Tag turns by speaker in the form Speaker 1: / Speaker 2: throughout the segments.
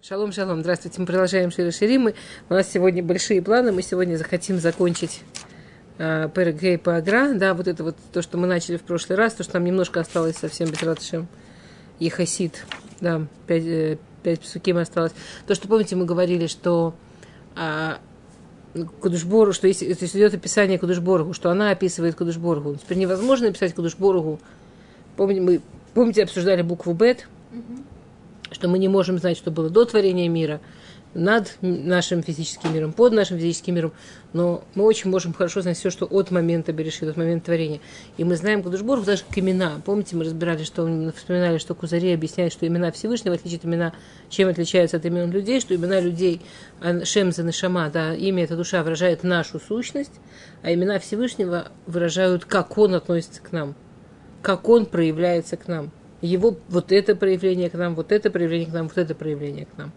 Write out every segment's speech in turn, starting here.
Speaker 1: Шалом, шалом, здравствуйте. Мы продолжаем Шири Ширимы. У нас сегодня большие планы. Мы сегодня захотим закончить э, Перегей по Агра. Да, вот это вот то, что мы начали в прошлый раз, то, что нам немножко осталось совсем без Ратышем. Ехасид. Да, пять, э, пять псуким осталось. То, что, помните, мы говорили, что э, Кудушбору, что если, если идет описание Кудушборгу, что она описывает Кудушборгу. Теперь невозможно написать Кудушборгу. Помните, мы, помните, обсуждали букву Бет? Mm-hmm что мы не можем знать, что было до творения мира, над нашим физическим миром, под нашим физическим миром, но мы очень можем хорошо знать все, что от момента Берешит, от момента творения. И мы знаем Кудушборг даже как имена. Помните, мы разбирали, что вспоминали, что Кузари объясняет, что имена Всевышнего отличают имена, чем отличаются от имен людей, что имена людей, Шемза Шама, да, имя это душа выражает нашу сущность, а имена Всевышнего выражают, как он относится к нам, как он проявляется к нам его вот это проявление к нам, вот это проявление к нам, вот это проявление к нам.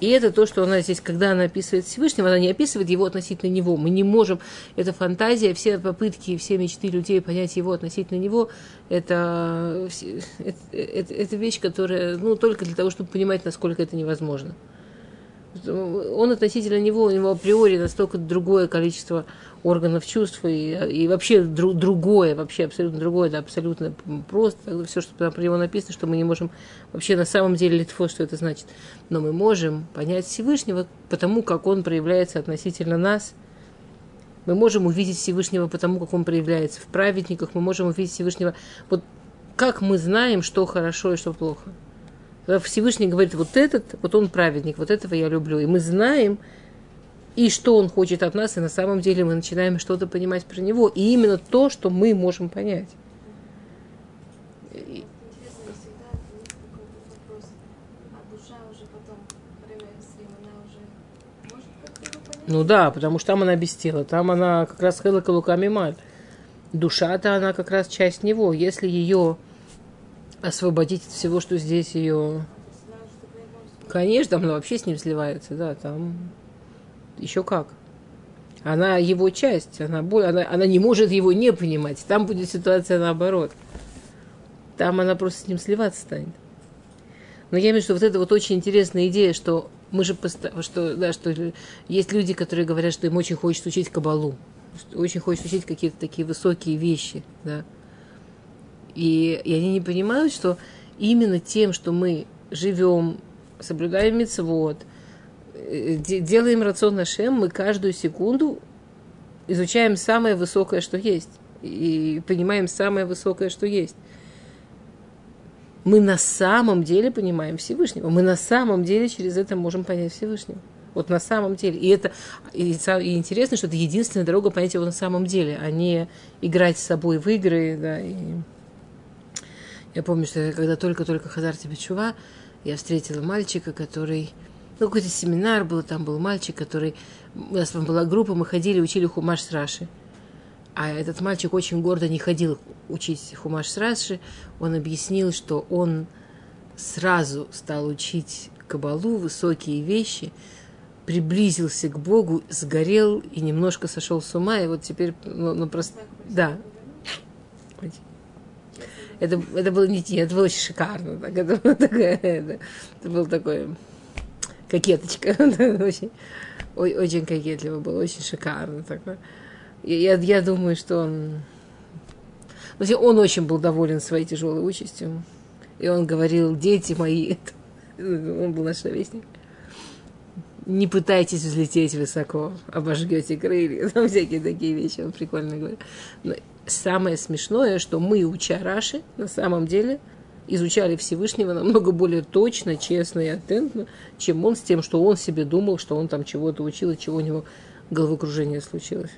Speaker 1: И это то, что она здесь, когда она описывает Всевышнего, она не описывает его относительно него. Мы не можем, это фантазия, все попытки, все мечты людей понять его относительно него, это, это, это, это вещь, которая, ну, только для того, чтобы понимать, насколько это невозможно. Он относительно него, у него априори настолько другое количество органов чувств и, и вообще дру, другое, вообще абсолютно другое, да, абсолютно просто, все, что там про него написано, что мы не можем вообще на самом деле литфо, что это значит. Но мы можем понять Всевышнего потому, как он проявляется относительно нас. Мы можем увидеть Всевышнего потому, как он проявляется в праведниках, мы можем увидеть Всевышнего, вот как мы знаем, что хорошо и что плохо. Всевышний говорит, вот этот, вот он праведник, вот этого я люблю. И мы знаем, и что он хочет от нас, и на самом деле мы начинаем что-то понимать про него. И именно то, что мы можем понять. Ну да, потому что там она без тела, там она как раз хела калуками маль. Душа-то она как раз часть него. Если ее освободить от всего, что здесь ее... Конечно, там она вообще с ним сливается, да, там еще как. Она его часть, она, она, она не может его не понимать. Там будет ситуация наоборот. Там она просто с ним сливаться станет. Но я имею в виду, что вот это вот очень интересная идея, что мы же что, да, что есть люди, которые говорят, что им очень хочется учить кабалу, очень хочется учить какие-то такие высокие вещи, да. И, и они не понимают, что именно тем, что мы живем, соблюдаем мецвод, делаем рацион Нашем, мы каждую секунду изучаем самое высокое, что есть. И понимаем самое высокое, что есть. Мы на самом деле понимаем Всевышнего. Мы на самом деле через это можем понять Всевышнего. Вот на самом деле. И это и, и интересно, что это единственная дорога понять его на самом деле, а не играть с собой в игры. Да, и... Я помню, что когда только-только Хазар Тебечува, я встретила мальчика, который ну, какой-то семинар был, там был мальчик, который... У нас там была группа, мы ходили, учили хумаш с Раши. А этот мальчик очень гордо не ходил учить хумаш с Раши. Он объяснил, что он сразу стал учить кабалу, высокие вещи, приблизился к Богу, сгорел и немножко сошел с ума, и вот теперь, ну, ну просто, да. Это, это было не это было очень шикарно. Так, это, было такое, это, это был такой кокеточка. очень, очень кокетливо было, очень шикарно. Такое. Я, я думаю, что он... Он очень был доволен своей тяжелой участью. И он говорил, дети мои, он был наш ровесник, не пытайтесь взлететь высоко, обожгете крылья, там всякие такие вещи, он прикольно говорит. Но самое смешное, что мы, уча Раши, на самом деле – изучали Всевышнего намного более точно, честно и атентно, чем он с тем, что он себе думал, что он там чего-то учил, и чего у него головокружение случилось.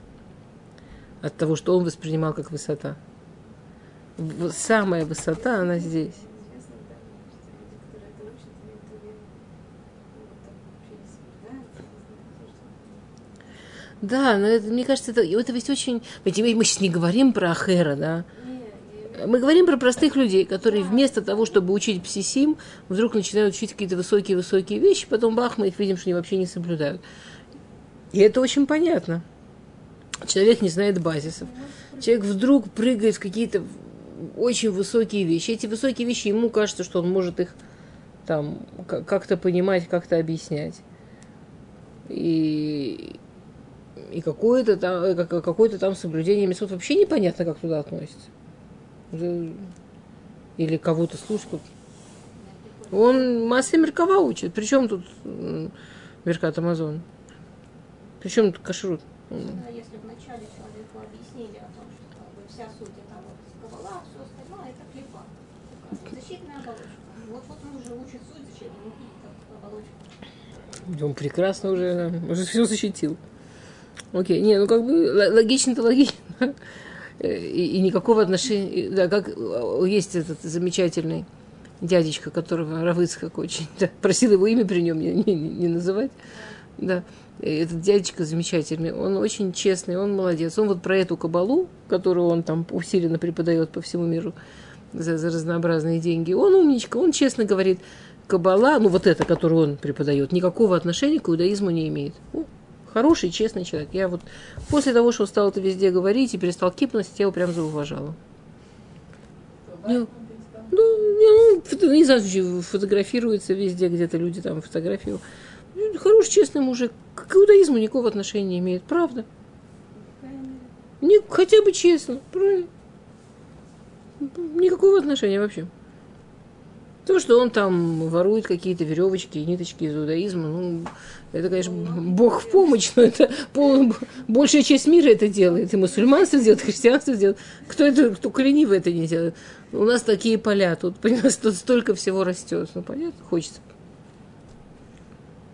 Speaker 1: От того, что он воспринимал как высота. Самая высота, она здесь. Да, но это, мне кажется, это, это ведь очень... Мы сейчас не говорим про Ахера, да, мы говорим про простых людей, которые вместо того, чтобы учить псисим, вдруг начинают учить какие-то высокие-высокие вещи, потом бах, мы их видим, что они вообще не соблюдают. И это очень понятно. Человек не знает базисов. Человек вдруг прыгает в какие-то очень высокие вещи. Эти высокие вещи, ему кажется, что он может их там как-то понимать, как-то объяснять. И, и какое-то там, э, какое-то там соблюдение месот вообще непонятно, как туда относится. Или кого-то слушать. Он массы Меркава учит. Причем тут Меркат Амазон? Причем тут кашрут?
Speaker 2: Ну, если вначале человеку объяснили о том, что как бы, вся суть это вот кабала, все остальное это клипа. Защитная оболочка. Вот, вот он уже учит суть защитную оболочку.
Speaker 1: Он прекрасно уже, уже все защитил. Окей, не, ну как бы логично-то логично. И, и никакого отношения, да, как есть этот замечательный дядечка, которого Равыцкак очень да, просил его имя при нем не, не, не называть. Да. Этот дядечка замечательный, он очень честный, он молодец. Он вот про эту кабалу, которую он там усиленно преподает по всему миру за, за разнообразные деньги, он умничка, он честно говорит, кабала, ну вот это, которую он преподает, никакого отношения к иудаизму не имеет. Ну, хороший, честный человек. Я вот после того, что стал это везде говорить и перестал кипнуть, я его прям зауважала. Ну, ну, ну, не знаю, фотографируется везде, где-то люди там фотографируют. Ну, хороший, честный мужик. К иудаизму никакого отношения не имеет, правда? Не, хотя бы честно, правильно? Никакого отношения вообще. То, что он там ворует какие-то веревочки и ниточки из иудаизма, ну, это, конечно, Бог в помощь, но это пол, большая часть мира это делает. И мусульманство делает, и христианство делает. Кто это, кто ленивый это не делает? У нас такие поля, тут, понимаешь, тут столько всего растет. Ну, понятно, хочется.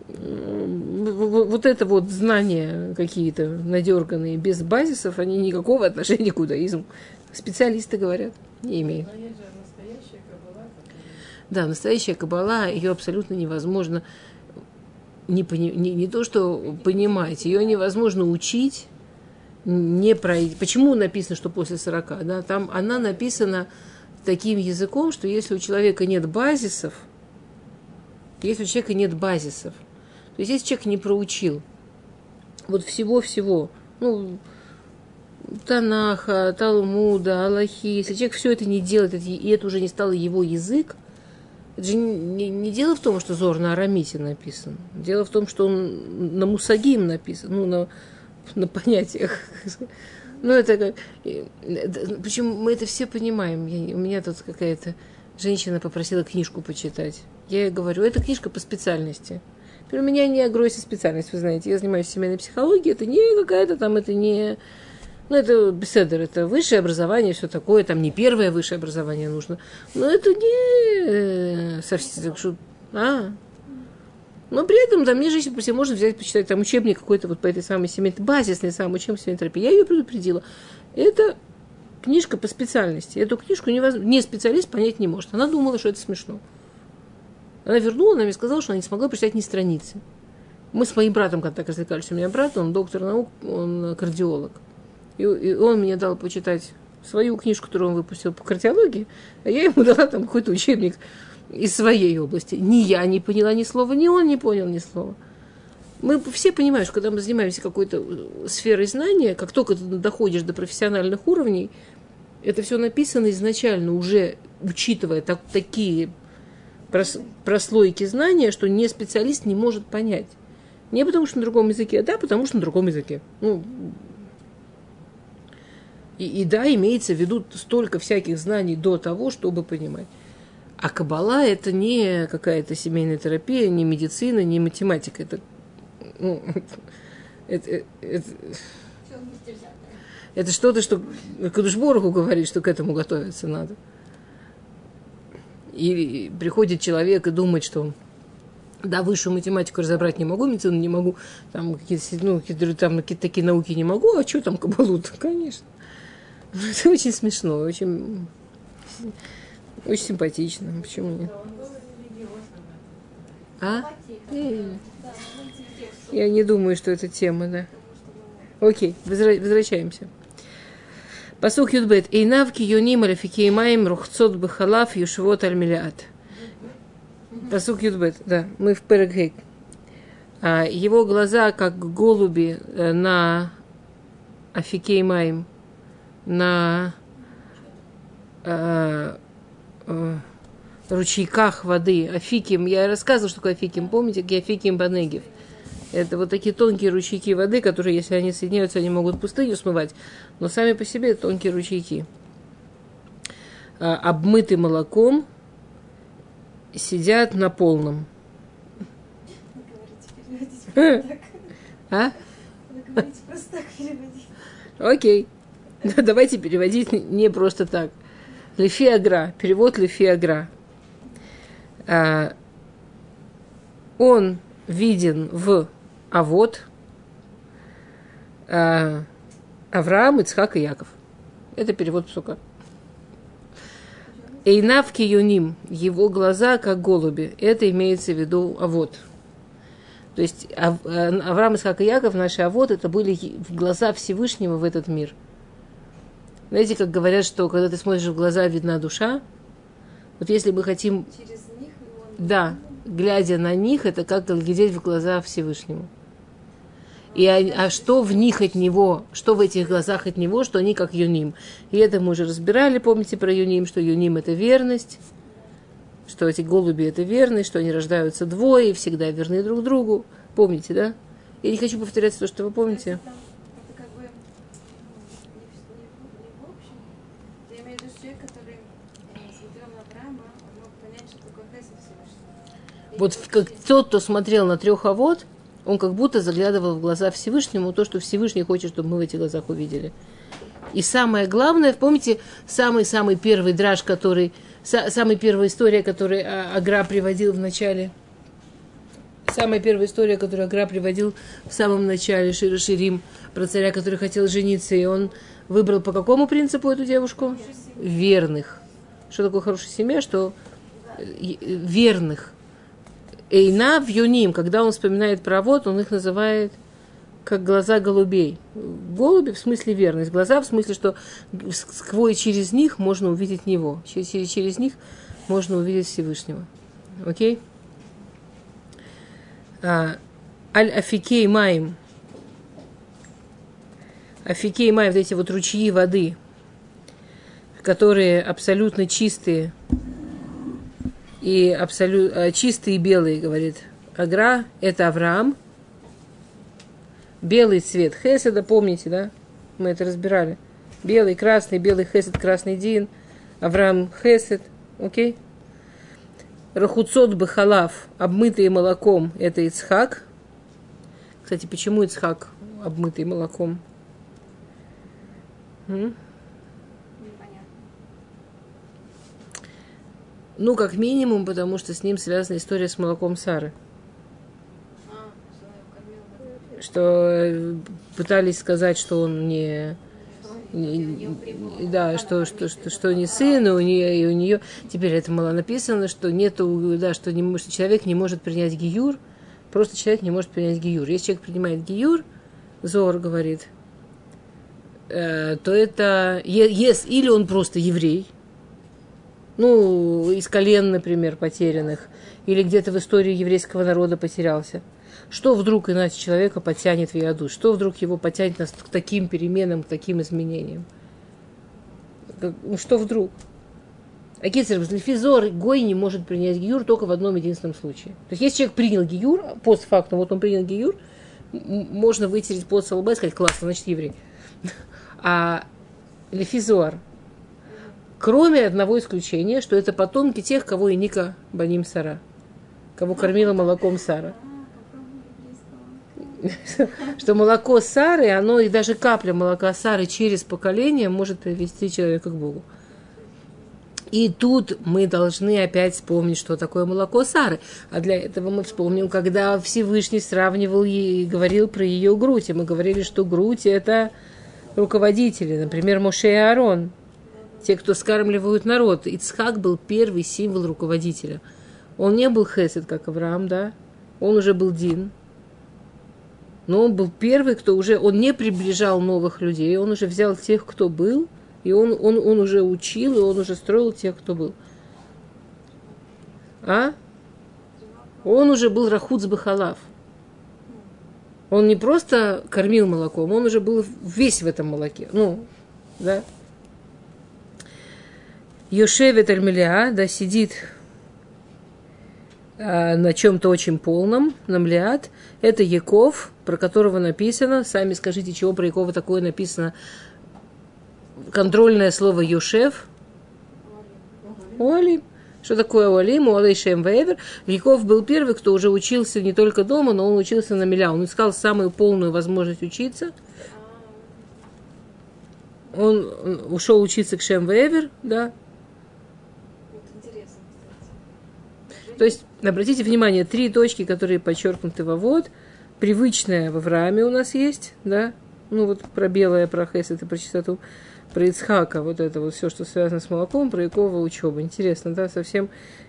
Speaker 1: Вот это вот знания какие-то надерганные, без базисов, они никакого отношения к иудаизму. Специалисты говорят, не имеют. Да, настоящая кабала, ее абсолютно невозможно не, не, не то, что понимать, ее невозможно учить, не пройти. Почему написано, что после 40? Да? Там она написана таким языком, что если у человека нет базисов, если у человека нет базисов, то есть если человек не проучил вот всего-всего, ну, Танаха, Талмуда, Аллахи, если человек все это не делает, и это уже не стало его язык, это же не, не дело в том, что Зор на арамите написан. Дело в том, что он на мусагим написан, ну, на, на понятиях. Ну, это как... Причем мы это все понимаем. Я, у меня тут какая-то женщина попросила книжку почитать. Я ей говорю, это книжка по специальности. У меня не агроси специальность, вы знаете. Я занимаюсь семейной психологией. Это не какая-то там, это не ну, это беседер, это высшее образование, все такое, там не первое высшее образование нужно. Но это не э, совсем, что, а, но при этом там мне женщина себе можно взять, почитать там учебник какой-то вот по этой самой семейной, базисный сам учебник семейной терапии. Я ее предупредила. Это книжка по специальности. Эту книжку невозможно, не специалист понять не может. Она думала, что это смешно. Она вернула, она мне сказала, что она не смогла прочитать ни страницы. Мы с моим братом как так развлекались. У меня брат, он доктор наук, он кардиолог. И, и он мне дал почитать свою книжку, которую он выпустил по кардиологии, а я ему дала там какой-то учебник из своей области. Ни я не поняла ни слова, ни он не понял ни слова. Мы все понимаем, что когда мы занимаемся какой-то э, сферой знания, как только ты доходишь до профессиональных уровней, это все написано изначально, уже учитывая так, такие прос, прослойки знания, что не специалист не может понять. Не потому что на другом языке, а да, потому что на другом языке. Ну, и, и да, имеется в виду столько всяких знаний до того, чтобы понимать. А кабала это не какая-то семейная терапия, не медицина, не математика. Это, ну, это, это, это что-то, что Кадушборгу говорит, что к этому готовиться надо. И приходит человек и думает, что да, высшую математику разобрать не могу, медицину не могу, там какие-то, ну, какие-то такие науки не могу, а что там кабалу-то, конечно. Это очень смешно, очень, очень симпатично. Почему нет? А? Я не думаю, что это тема, да. Окей, возвращаемся. Посук Юдбет. Эйнавки юним аляфикеймаем рухцот бахалав юшвот альмилиат. Посук Юдбет, да, мы в Перегейк. А, его глаза, как голуби э, на Афикеймаем, на э, э, ручейках воды. Афиким, я рассказывала, что такое афиким, помните, афиким банегив. Это вот такие тонкие ручейки воды, которые, если они соединяются, они могут пустыню смывать, но сами по себе тонкие ручейки. А, обмыты молоком, сидят на полном. А? Окей. Давайте переводить не просто так. Лефиагра. Перевод Лефиагра. А, он виден в Авод, а, Авраам, Ицхак и Яков. Это перевод псука. Эйнав юним, его глаза как голуби. Это имеется в виду Авод. То есть Ав, э, Авраам, Исхак и Яков, наши Авод, это были глаза Всевышнего в этот мир. Знаете, как говорят, что когда ты смотришь в глаза, видна душа. Вот если мы хотим... Через них? Да, глядя на них, это как глядеть в глаза Всевышнему. И а, а что в них от него, что в этих глазах от него, что они как юним. И это мы уже разбирали, помните про юним, что юним это верность, что эти голуби это верность, что они рождаются двое и всегда верны друг другу. Помните, да? Я не хочу повторять то, что вы помните. Вот как тот, кто смотрел на трех авод, он как будто заглядывал в глаза Всевышнему, то, что Всевышний хочет, чтобы мы в этих глазах увидели. И самое главное, помните, самый-самый первый драж, который, самая первая история, которую а, Агра приводил в начале, самая первая история, которую Агра приводил в самом начале Шира Ширим, про царя, который хотел жениться, и он выбрал по какому принципу эту девушку? Верных. Что такое хорошая семья? Что э, верных. Эйна в юним, когда он вспоминает про вод, он их называет как глаза голубей. Голуби в смысле верность, глаза в смысле, что сквозь через них можно увидеть него, через, через, через них можно увидеть Всевышнего. Окей? А, Аль-Афикей Маим. Афикей Маим, вот эти вот ручьи воды, которые абсолютно чистые, и абсолютно э, чистый и белый, говорит Агра, это Авраам. Белый цвет Хеседа, помните, да? Мы это разбирали. Белый, красный, белый Хесед, красный Дин. Авраам Хесед, окей? Рахуцот Бахалав, обмытые молоком, это Ицхак. Кстати, почему Ицхак обмытый молоком? М? Ну, как минимум, потому что с ним связана история с молоком Сары. Что э, пытались сказать, что он не, не, да, что, что, что, что не сын, и у нее, и у нее теперь это было написано, что нету, да, что, не, что человек не может принять гиюр, просто человек не может принять гиюр. Если человек принимает гиюр, Зор говорит, э, то это, yes, или он просто еврей, ну, из колен, например, потерянных, или где-то в истории еврейского народа потерялся. Что вдруг иначе человека потянет в яду? Что вдруг его потянет нас к таким переменам, к таким изменениям? Ну, что вдруг? Акицер, Лефизор, Гой не может принять гиюр только в одном единственном случае. То есть, если человек принял гиюр, постфактум, вот он принял гиюр, можно вытереть под со и сказать, классно, значит, еврей. А Лефизор, Кроме одного исключения, что это потомки тех, кого и Ника Баним Сара, кого кормила молоком Сара. Что молоко Сары, оно и даже капля молока Сары через поколение может привести человека к Богу. И тут мы должны опять вспомнить, что такое молоко Сары. А для этого мы вспомним, когда Всевышний сравнивал и говорил про ее грудь. И мы говорили, что грудь – это руководители, например, Моше и Аарон – те, кто скармливают народ. Ицхак был первый символ руководителя. Он не был хесед, как Авраам, да? Он уже был Дин. Но он был первый, кто уже, он не приближал новых людей, он уже взял тех, кто был, и он, он, он уже учил, и он уже строил тех, кто был. А? Он уже был Рахуц Бахалав. Он не просто кормил молоком, он уже был весь в этом молоке. Ну, да. Йошевет Альмелиа, да сидит а, на чем-то очень полном, на млиад. Это Яков, про которого написано, сами скажите, чего про Якова такое написано, контрольное слово Юшев. Уалим. Что такое Уалим, Уалей Шем Вейвер? Яков был первый, кто уже учился не только дома, но он учился на миля. Он искал самую полную возможность учиться. Он ушел учиться к Шем Вейвер, да, То есть, обратите внимание, три точки, которые подчеркнуты во вот, привычная в Аврааме у нас есть, да, ну вот про белое, про Хес, это про чистоту, про Ицхака, вот это вот все, что связано с молоком, про Якова учеба. Интересно, да, совсем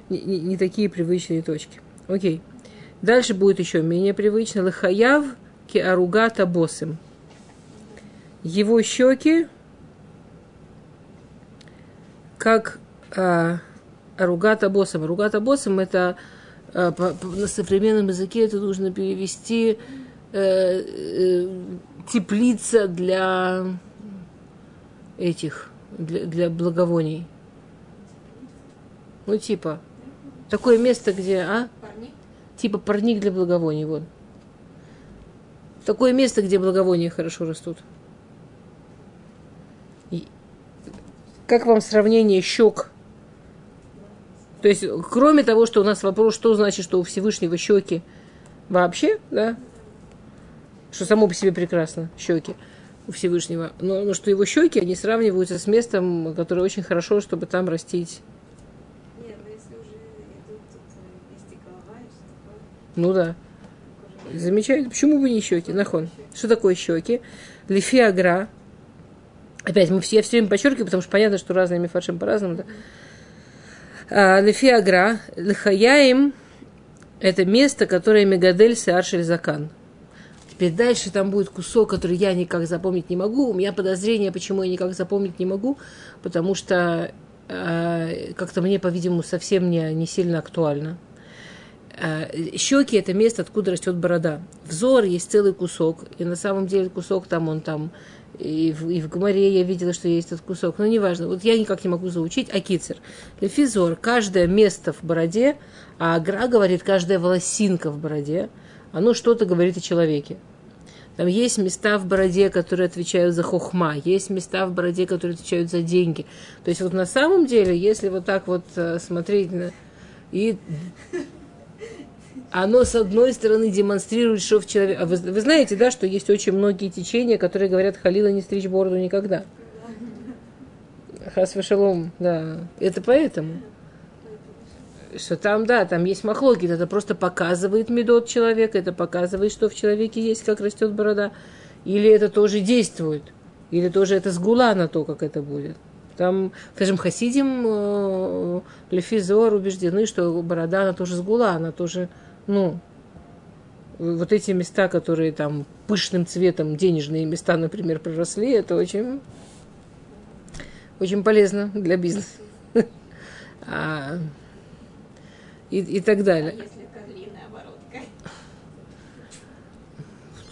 Speaker 1: не, не, не такие привычные точки. Окей. Дальше будет еще менее привычно. Лахаяв ки аругата босым. Его щеки как а, Ругата босом. Ругата босом это э, на современном языке это нужно перевести э, э, теплица для этих, для, для благовоний. Ну, типа, такое место, где, а? Парник? Типа парник для благовоний, вот. Такое место, где благовония хорошо растут. И как вам сравнение щек то есть, кроме того, что у нас вопрос, что значит, что у Всевышнего щеки вообще, да, что само по себе прекрасно, щеки у Всевышнего, но, но что его щеки, они сравниваются с местом, которое очень хорошо, чтобы там растить. Нет, но если уже идут тут голова все такое. Ну да. Замечательно. Почему бы не щеки? Нахон. Что такое щеки? Лифиагра. Опять, мы все, я все время подчеркиваю, потому что понятно, что разные мифаршим по-разному. Да? А, Лефиагра, Лехаяим – это место, которое Мегадель Сеаршель Закан. Теперь дальше там будет кусок, который я никак запомнить не могу. У меня подозрение, почему я никак запомнить не могу, потому что э, как-то мне, по-видимому, совсем не, не сильно актуально. Э, щеки – это место, откуда растет борода. Взор есть целый кусок, и на самом деле кусок там, он там и в, и в Гумаре я видела, что есть этот кусок, но неважно. Вот я никак не могу заучить Акицер. Лефизор, каждое место в бороде, а Агра говорит, каждая волосинка в бороде, оно что-то говорит о человеке. Там есть места в бороде, которые отвечают за хохма, есть места в бороде, которые отвечают за деньги. То есть вот на самом деле, если вот так вот э, смотреть на... И оно, с одной стороны, демонстрирует, что в человеке... А вы, вы знаете, да, что есть очень многие течения, которые говорят, Халила не стричь бороду никогда. Хас шалом, да. Это поэтому. Что там, да, там есть махлоки, это просто показывает медот человека, это показывает, что в человеке есть, как растет борода. Или это тоже действует, или тоже это сгула на то, как это будет. Там, скажем, хасидим э, Лефизор убеждены, что борода, она тоже сгула, она тоже ну, вот эти места, которые там пышным цветом, денежные места, например, проросли, это очень, очень полезно для бизнеса. А, и, и так далее. А если козлиная оборотка?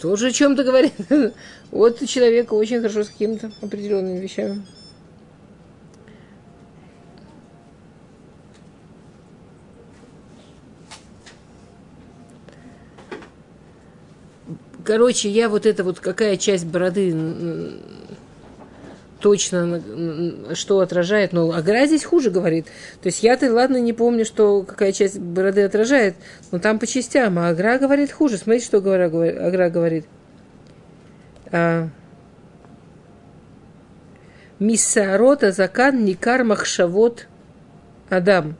Speaker 1: Тоже о чем-то говорит. Вот у человека очень хорошо с какими-то определенными вещами. Короче, я вот это вот какая часть бороды точно что отражает, но Агра здесь хуже говорит. То есть я-то, ладно, не помню, что какая часть бороды отражает, но там по частям, а Агра говорит хуже. Смотрите, что Агра, Агра говорит. А, Миссарота закан никар махшавот Адам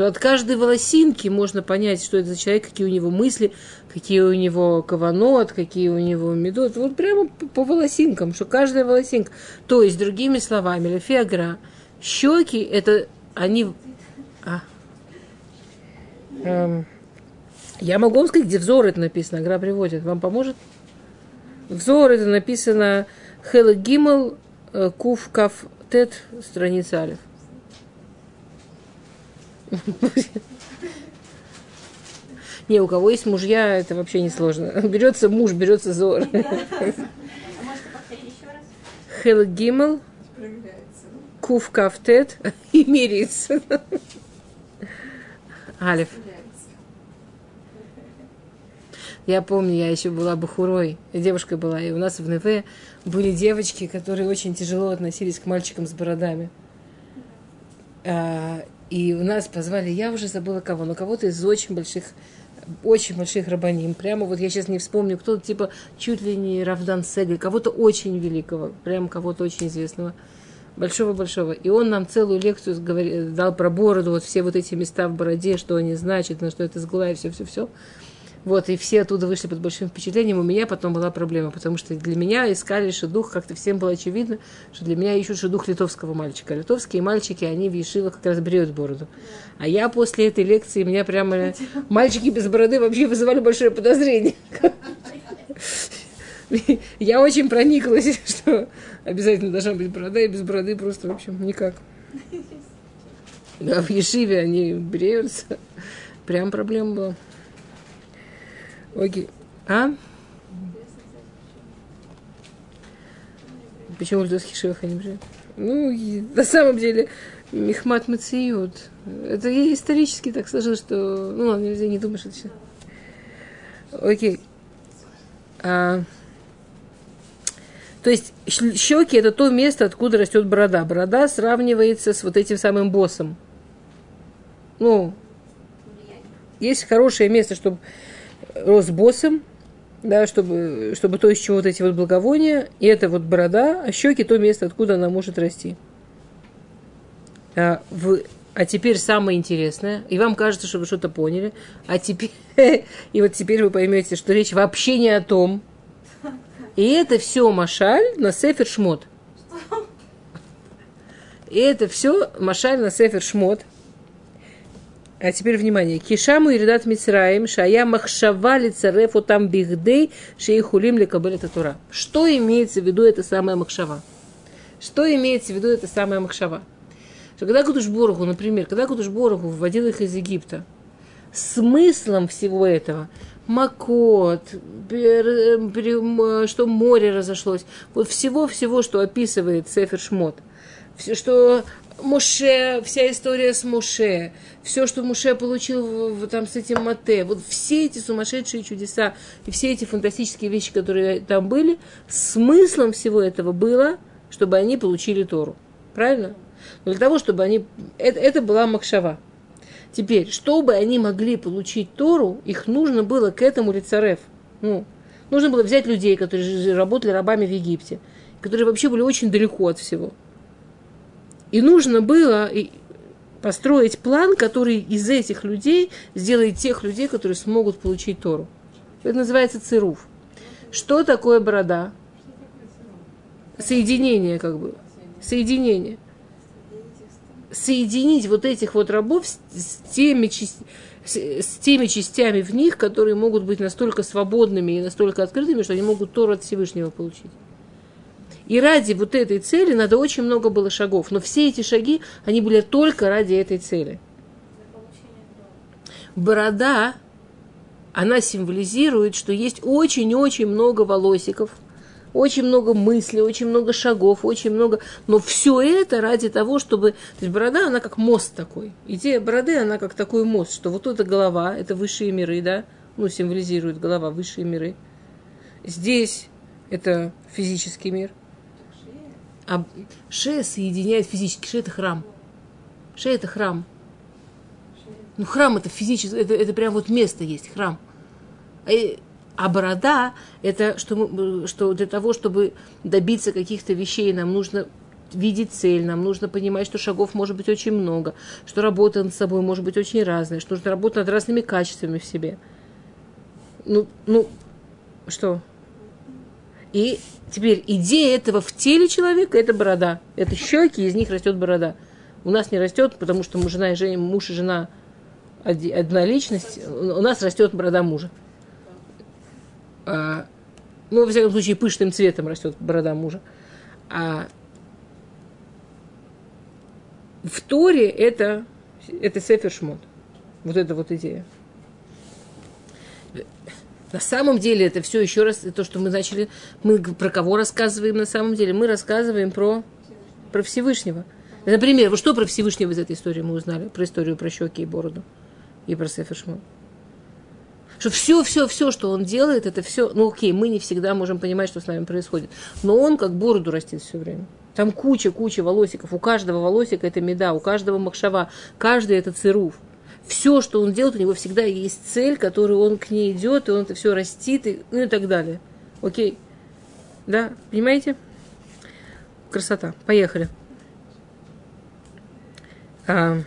Speaker 1: что от каждой волосинки можно понять, что это за человек, какие у него мысли, какие у него каванот, какие у него медот. Вот прямо по, по волосинкам, что каждая волосинка. То есть, другими словами, лефиагра, щеки, это они... А. Эм, я могу вам сказать, где взор это написано, Агра приводит. Вам поможет? Взор это написано Хела Гимл э, Кув Каф Тет, страница Алиф. Не, у кого есть мужья, это вообще не сложно. Берется муж, берется зор. Хел Гимел, Кув Кафтет и мирится. Алиф. Я помню, я еще была бухурой, девушка была, и у нас в НВ были девочки, которые очень тяжело относились к мальчикам с бородами. И у нас позвали, я уже забыла кого, но кого-то из очень больших, очень больших рабаним. Прямо вот я сейчас не вспомню, кто типа чуть ли не Равдан Сегель, кого-то очень великого, прям кого-то очень известного большого-большого. И он нам целую лекцию дал про бороду, вот все вот эти места в бороде, что они значат, на что это сгла и все-все-все. Вот, и все оттуда вышли под большим впечатлением. У меня потом была проблема, потому что для меня искали шедух, как-то всем было очевидно, что для меня ищут шедух литовского мальчика. Литовские мальчики, они в Ешивах как раз бреют бороду. А я после этой лекции, меня прямо мальчики без бороды вообще вызывали большое подозрение. Я очень прониклась, что обязательно должна быть борода, и без бороды просто, в общем, никак. Да, в Ешиве они бреются. Прям проблема была. Окей. А? Почему в Хишевах они бреют? Ну, на самом деле, Мехмат Мациют. Это исторически так сложилось, что... Ну, ладно, нельзя не что это. Окей. А... То есть щеки это то место, откуда растет борода. Борода сравнивается с вот этим самым боссом. Ну, есть хорошее место, чтобы рос боссом, да, чтобы, чтобы то, из чего вот эти вот благовония, и это вот борода, а щеки то место, откуда она может расти. А, в, а теперь самое интересное, и вам кажется, что вы что-то поняли, а теперь, и вот теперь вы поймете, что речь вообще не о том, и это все Машаль на Сефер Шмот. И это все Машаль на Сефер Шмот. А теперь внимание. Кишаму и Редат Мицраим, Шая Махшава Лицарефу там бихдей, Шейхулим Лекабель Татура. Что имеется в виду это самая Махшава? Что имеется в виду это самая Махшава? Что когда Кудушборгу, например, когда Кудушборгу вводил их из Египта, смыслом всего этого Макот, что море разошлось, вот всего-всего, что описывает Сефер Шмот, все, что Муше, вся история с Муше, все, что Муше получил в, там с этим Мате, вот все эти сумасшедшие чудеса и все эти фантастические вещи, которые там были, смыслом всего этого было, чтобы они получили Тору. Правильно? Но для того, чтобы они... Это, это была Макшава. Теперь, чтобы они могли получить Тору, их нужно было к этому лицарев. Ну, нужно было взять людей, которые работали рабами в Египте, которые вообще были очень далеко от всего. И нужно было построить план, который из этих людей сделает тех людей, которые смогут получить Тору. Это называется цируф. Что такое борода? Соединение, как бы. Соединение. Соединить вот этих вот рабов с, теми, с теми частями в них, которые могут быть настолько свободными и настолько открытыми, что они могут Тору от Всевышнего получить. И ради вот этой цели надо очень много было шагов. Но все эти шаги, они были только ради этой цели. Борода, она символизирует, что есть очень-очень много волосиков, очень много мыслей, очень много шагов, очень много... Но все это ради того, чтобы... То есть борода, она как мост такой. Идея бороды, она как такой мост, что вот эта голова, это высшие миры, да? Ну, символизирует голова высшие миры. Здесь это физический мир. А шея соединяет физически. Шея – это храм. Шея – это храм. Ну, храм – это физически, это, это прям вот место есть, храм. А, а борода – это что, мы, что для того, чтобы добиться каких-то вещей, нам нужно видеть цель, нам нужно понимать, что шагов может быть очень много, что работа над собой может быть очень разная, что нужно работать над разными качествами в себе. Ну, ну, что? И теперь идея этого в теле человека – это борода. Это щеки, из них растет борода. У нас не растет, потому что мы жена и жена, муж и жена одна личность. У нас растет борода мужа. А, ну, во всяком случае, пышным цветом растет борода мужа. А в Торе это, это Сефер Шмот. Вот эта вот идея. На самом деле это все еще раз, то, что мы начали, мы про кого рассказываем на самом деле? Мы рассказываем про, про Всевышнего. Например, что про Всевышнего из этой истории мы узнали? Про историю про щеки и бороду. и про Сефер Шмот. Что все, все, все, что он делает, это все, ну окей, мы не всегда можем понимать, что с нами происходит. Но он как бороду растет все время. Там куча, куча волосиков. У каждого волосика это меда, у каждого махшава, каждый это цирув. Все, что он делает, у него всегда есть цель, которую он к ней идет, и он это все растит, и, ну и так далее. Окей. Да, понимаете? Красота. Поехали. А,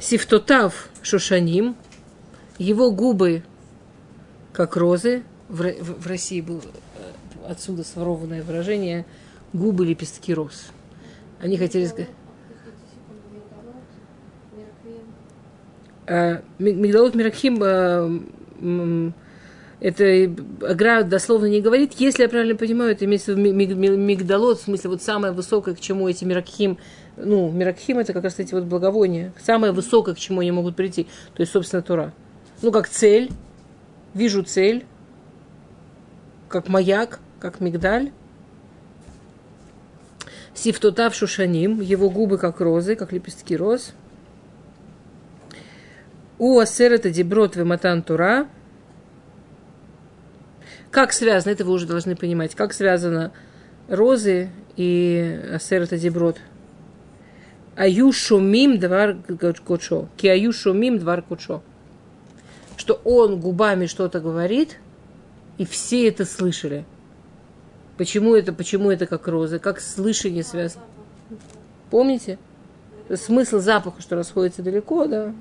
Speaker 1: Сифтотав Шушаним, его губы как розы. В, в, в России был э, отсюда сворованное выражение губы лепестки роз. Они хотели сказать... Мигдалот Мирахим э, это Агра дословно не говорит. Если я правильно понимаю, это имеется в виду мигдалот, в смысле вот самое высокое, к чему эти Миракхим, ну, Миракхим это как раз эти вот благовония, самое высокое, к чему они могут прийти, то есть, собственно, Тура. Ну, как цель, вижу цель, как маяк, как мигдаль. Сифтотав шушаним, его губы как розы, как лепестки роз. У асерета деброт матан тура – как связано, это вы уже должны понимать, как связано розы и асерта деброд. Аю шумим двар кучо. Ки аю шумим двар кучо. Что он губами что-то говорит, и все это слышали. Почему это, почему это как розы, как слышание связано? Помните? Смысл запаха, что расходится далеко, да.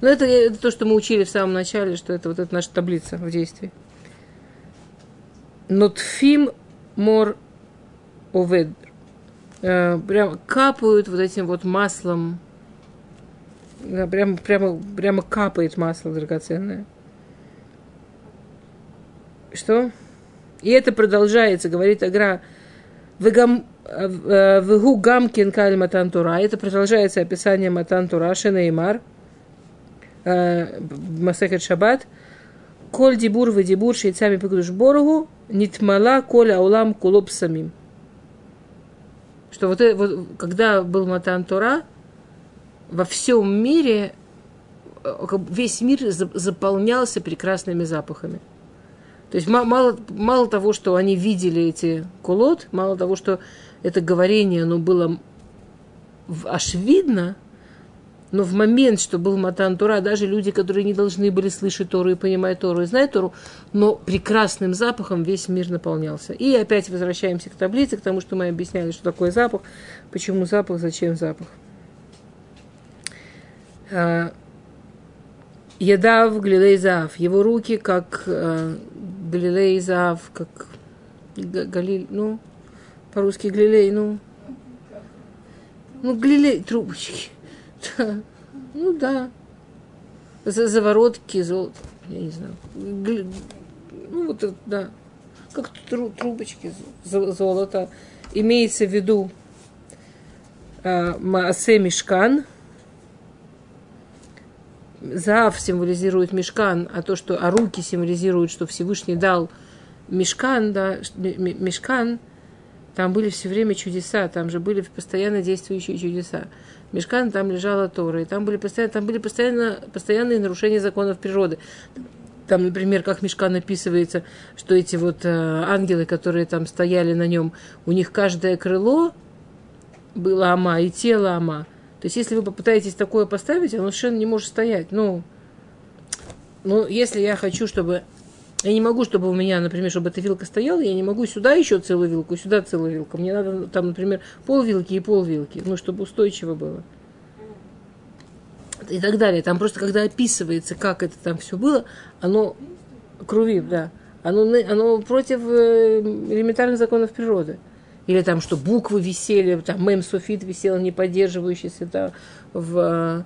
Speaker 1: Но это, это то, что мы учили в самом начале, что это вот эта наша таблица в действии. Нотфим мор овед. Э, прям капают вот этим вот маслом. Да, прямо, прямо, прямо капает масло драгоценное. Что? И это продолжается, говорит Агра. Вегу э, гамкин каль матантура. Это продолжается описание матантура. Шенеймар. Э, Масехет Шаббат. Коль дибур в дибур шейцами пикдуш борогу, нитмала коля улам кулоп самим. Что вот, вот когда был Матан Тора, во всем мире весь мир заполнялся прекрасными запахами. То есть мало, мало того, что они видели эти кулот, мало того, что это говорение оно было аж видно – но в момент, что был Матан Тура, даже люди, которые не должны были слышать Тору и понимать Тору и знать Тору, но прекрасным запахом весь мир наполнялся. И опять возвращаемся к таблице, к тому, что мы объясняли, что такое запах, почему запах, зачем запах. А, Едав Галилей его руки как э, Галилей как Галиль, ну, по-русски Галилей, ну, ну, Галилей, трубочки. Ну да. За заворотки золота. Я не знаю. Ну вот это, да. Как тру трубочки золота. Имеется в виду а, Маасе Мешкан. Заав символизирует Мешкан, а то, что а руки символизируют, что Всевышний дал Мешкан, да, Мешкан, там были все время чудеса, там же были постоянно действующие чудеса. Мешкан, там лежала Тора, и там были постоянно, там были постоянно, постоянные нарушения законов природы. Там, например, как Мешкан описывается, что эти вот э, ангелы, которые там стояли на нем, у них каждое крыло было ама и тело ама. То есть, если вы попытаетесь такое поставить, оно совершенно не может стоять. Ну, ну, если я хочу, чтобы я не могу, чтобы у меня, например, чтобы эта вилка стояла, я не могу сюда еще целую вилку, сюда целую вилку. Мне надо там, например, пол вилки и пол вилки, ну, чтобы устойчиво было. И так далее. Там просто, когда описывается, как это там все было, оно круви, да, оно, оно против э, элементарных законов природы. Или там, что буквы висели, там мем суфит висел, не поддерживающийся да, в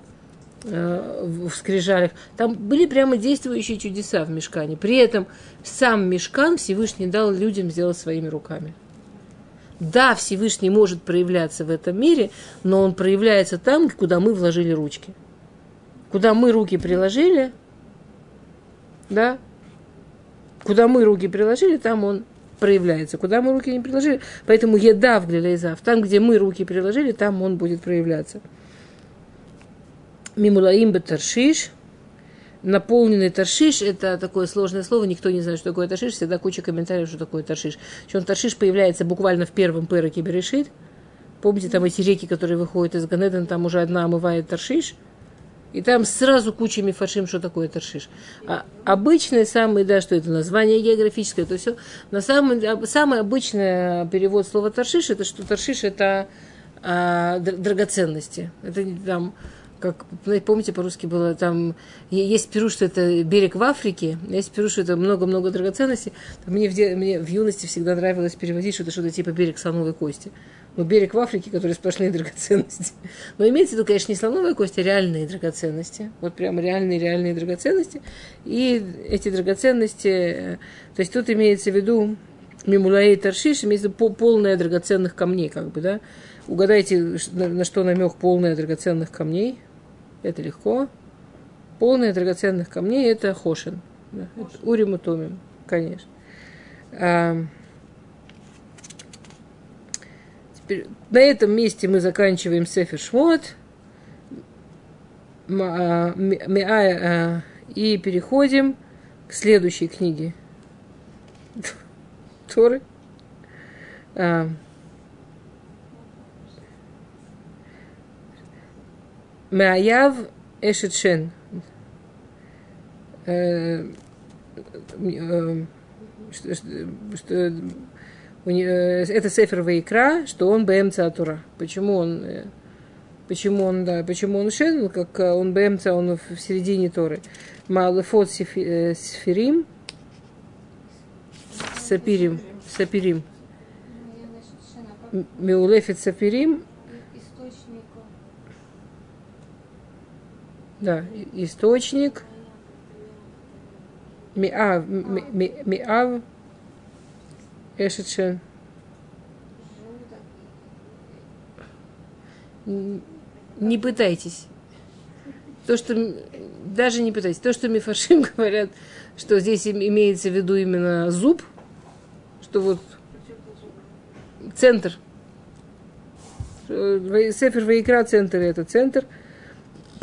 Speaker 1: в скрижалях. Там были прямо действующие чудеса в мешкане. При этом сам мешкан Всевышний дал людям сделать своими руками. Да, Всевышний может проявляться в этом мире, но он проявляется там, куда мы вложили ручки. Куда мы руки приложили, да, куда мы руки приложили, там он проявляется. Куда мы руки не приложили, поэтому еда в Глилейзав, там, где мы руки приложили, там он будет проявляться. Мимулаим Таршиш. Наполненный Таршиш – это такое сложное слово, никто не знает, что такое Таршиш, всегда куча комментариев, что такое Таршиш. Причем Таршиш появляется буквально в первом пэроке Берешит. Помните, там эти реки, которые выходят из Ганеден, там уже одна омывает Таршиш – и там сразу куча мифашим, что такое Таршиш. А обычный самый, да, что это название географическое, то все. На самый, самый обычный перевод слова Таршиш, это что Таршиш это а, драгоценности. Это там, как, помните, по-русски было там, есть перу, что это берег в Африке, есть перу, что это много-много драгоценностей. Мне в, мне в юности всегда нравилось переводить, что это что-то типа берег слоновой кости ну, берег в Африке, который сплошные драгоценности. Но имеется в виду, конечно, не слоновая кость, а реальные драгоценности. Вот прямо реальные-реальные драгоценности. И эти драгоценности, э, то есть тут имеется в виду мимулаи таршиш, имеется в виду полная драгоценных камней, как бы, да. Угадайте, на что намек полная драгоценных камней. Это легко. Полная драгоценных камней – это хошин. Да, Урим и Томим, конечно. на этом месте мы заканчиваем Сефер Шмот. А, а, и переходим к следующей книге. Торы. А, Маяв Эшетшен. Э, э, что, что, Э, это Сефер Вайкра, что он БМЦ Тура. Почему он, э, почему он, да, почему он Шен, ну, как э, он БМЦ, он в середине Торы. Маалефот Сферим, Сапирим, Сапирим. Меулефит Сапирим. Да, источник. Миав, миав, Эшетшен. Не пытайтесь. То, что даже не пытайтесь. То, что Мифашим говорят, что здесь имеется в виду именно зуб, что вот центр. Сефер Ваикра центр это центр.